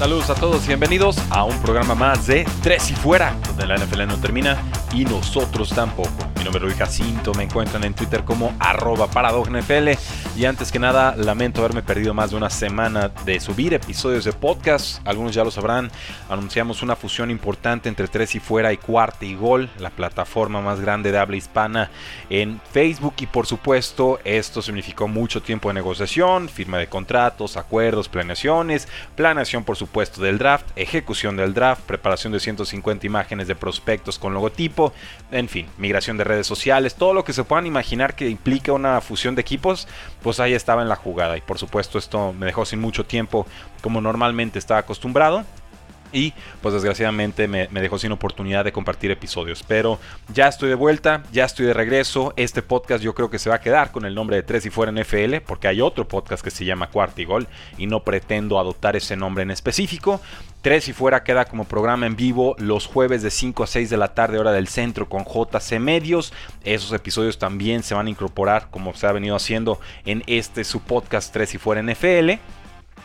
Saludos a todos y bienvenidos a un programa más de Tres y Fuera, donde la NFL no termina y nosotros tampoco. Mi nombre es Luis Jacinto, me encuentran en Twitter como arroba NFL y antes que nada lamento haberme perdido más de una semana de subir episodios de podcast, algunos ya lo sabrán, anunciamos una fusión importante entre Tres y Fuera y Cuarta y Gol, la plataforma más grande de habla hispana en Facebook. Y por supuesto esto significó mucho tiempo de negociación, firma de contratos, acuerdos, planeaciones, planeación por supuesto del draft, ejecución del draft, preparación de 150 imágenes de prospectos con logotipo, en fin, migración de redes sociales, todo lo que se puedan imaginar que implica una fusión de equipos, pues ahí estaba en la jugada. Y por supuesto esto me dejó sin mucho tiempo como normalmente estaba acostumbrado. Y pues desgraciadamente me, dejó sin oportunidad de compartir episodios. Pero ya estoy de vuelta, ya estoy de regreso. Este podcast yo creo que se va a quedar con el nombre de Tres y Fuera NFL, porque hay otro podcast que se llama Cuarto y Gol y no pretendo adoptar ese nombre en específico. Tres y Fuera queda como programa en vivo los jueves de 5 a 6 de la tarde hora del centro con JC Medios. Esos episodios también se van a incorporar como se ha venido haciendo en este su podcast Tres y Fuera NFL.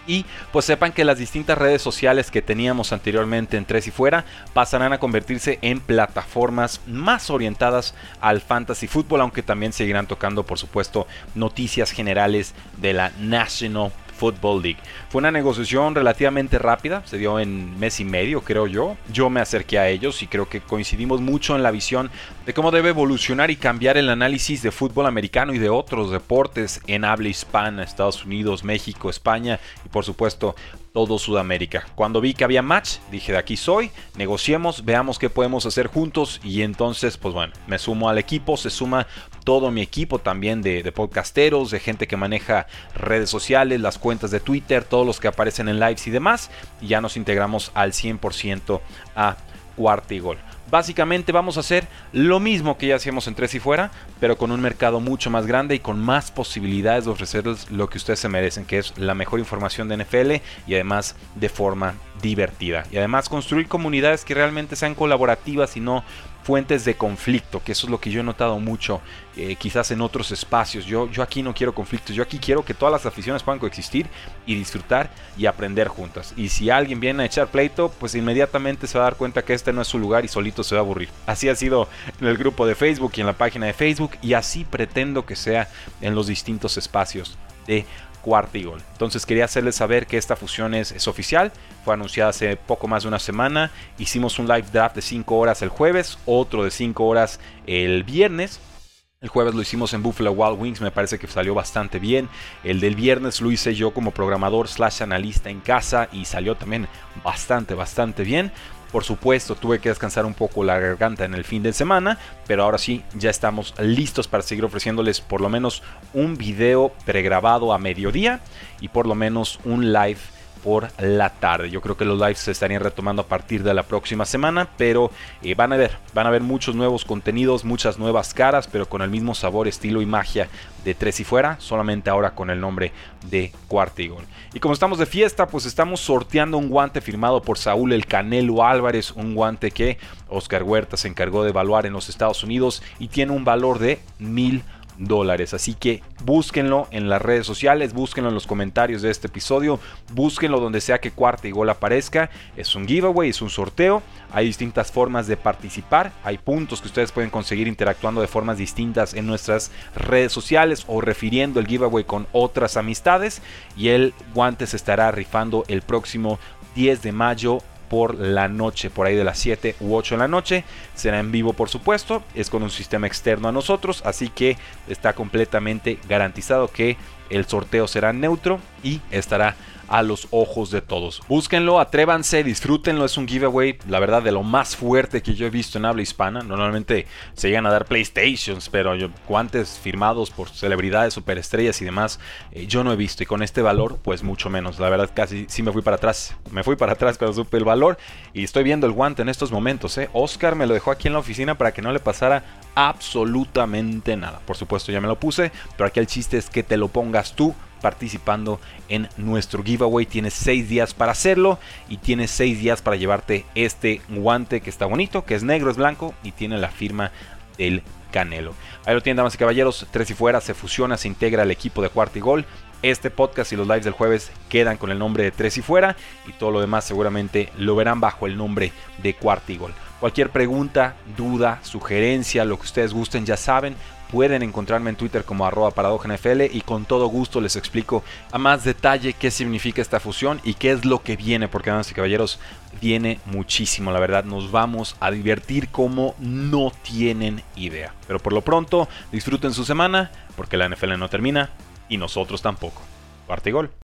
Y pues sepan que las distintas redes sociales que teníamos anteriormente en Tres y Fuera pasarán a convertirse en plataformas más orientadas al fantasy fútbol, aunque también seguirán tocando por supuesto noticias generales de la National Football League. Fue una negociación relativamente rápida, se dio en mes y medio, creo yo. Yo me acerqué a ellos y creo que coincidimos mucho en la visión de cómo debe evolucionar y cambiar el análisis de fútbol americano y de otros deportes en habla hispana, Estados Unidos, México, España y por supuesto todo Sudamérica. Cuando vi que había match, dije de aquí soy, negociemos, veamos qué podemos hacer juntos y entonces pues bueno, me sumo al equipo, se suma todo mi equipo también de, podcasteros, de gente que maneja redes sociales, las cuentas de Twitter, todos los que aparecen en lives y demás, y ya nos integramos al 100% a Cuartigol. Básicamente vamos a hacer lo mismo que ya hacíamos en Tres y Fuera, pero con un mercado mucho más grande y con más posibilidades de ofrecerles lo que ustedes se merecen, que es la mejor información de NFL y además de forma divertida. Y además construir comunidades que realmente sean colaborativas y no fuentes de conflicto, que eso es lo que yo he notado mucho, eh, quizás en otros espacios. Yo, yo aquí no quiero conflictos, yo aquí quiero que todas las aficiones puedan coexistir y disfrutar y aprender juntas. Y si alguien viene a echar pleito, pues inmediatamente se va a dar cuenta que este no es su lugar y solito se va a aburrir. Así ha sido en el grupo de Facebook y en la página de Facebook y así pretendo que sea en los distintos espacios de Cuartigol. Entonces quería hacerles saber que esta fusión es, oficial, fue anunciada hace poco más de una semana, hicimos un live draft de 5 horas el jueves, otro de 5 horas el viernes, el jueves lo hicimos en Buffalo Wild Wings, me parece que salió bastante bien. El del viernes lo hice yo como programador slash analista en casa y salió también bastante, bastante bien. Por supuesto, tuve que descansar un poco la garganta en el fin de semana, pero ahora sí, ya estamos listos para seguir ofreciéndoles por lo menos un video pregrabado a mediodía y por lo menos un live por la tarde. Yo creo que los lives se estarían retomando a partir de la próxima semana, pero eh, van a ver, van a ver muchos nuevos contenidos, muchas nuevas caras, pero con el mismo sabor, estilo y magia de Tres y Fuera, solamente ahora con el nombre de Cuartigol. Y como estamos de fiesta, pues estamos sorteando un guante firmado por Saúl El Canelo Álvarez, un guante que Oscar Huerta se encargó de evaluar en los Estados Unidos y tiene un valor de mil dólares. Así que búsquenlo en las redes sociales, búsquenlo en los comentarios de este episodio, búsquenlo donde sea que cuarta y gol aparezca. Es un giveaway, es un sorteo. Hay distintas formas de participar. Hay puntos que ustedes pueden conseguir interactuando de formas distintas en nuestras redes sociales o refiriendo el giveaway con otras amistades. Y el guante se estará rifando el próximo 10 de mayo por la noche, por ahí de las 7 u 8 de la noche. Será en vivo, por supuesto, es con un sistema externo a nosotros, así que está completamente garantizado que el sorteo será neutro y estará a los ojos de todos. Búsquenlo, atrévanse, disfrútenlo, es un giveaway, la verdad, de lo más fuerte que yo he visto en habla hispana. Normalmente se llegan a dar PlayStations, pero yo, guantes firmados por celebridades, superestrellas y demás, eh, yo no he visto. Y con este valor, pues mucho menos. La verdad, casi sí me fui para atrás. Me fui para atrás cuando supe el valor y estoy viendo el guante en estos momentos. ¿eh? Oscar me lo dejó aquí en la oficina para que no le pasara absolutamente nada. Por supuesto, ya me lo puse, pero aquí el chiste es que te lo pongas tú participando en nuestro giveaway. Tienes 6 días para hacerlo y tienes 6 días para llevarte este guante que está bonito, que es negro, es blanco y tiene la firma del Canelo. Ahí lo tienen, damas y caballeros. Tres y fuera se fusiona, se integra el equipo de Cuarto Gol. Este podcast y los lives del jueves quedan con el nombre de Tres y Fuera y todo lo demás seguramente lo verán bajo el nombre de Cuarto y Gol. Cualquier pregunta, duda, sugerencia, lo que ustedes gusten, ya saben, pueden encontrarme en Twitter como arroba paradojnfl y con todo gusto les explico a más detalle qué significa esta fusión y qué es lo que viene, porque damas y caballeros, viene muchísimo, la verdad, nos vamos a divertir como no tienen idea. Pero por lo pronto, disfruten su semana, porque la NFL no termina y nosotros tampoco. Parte gol.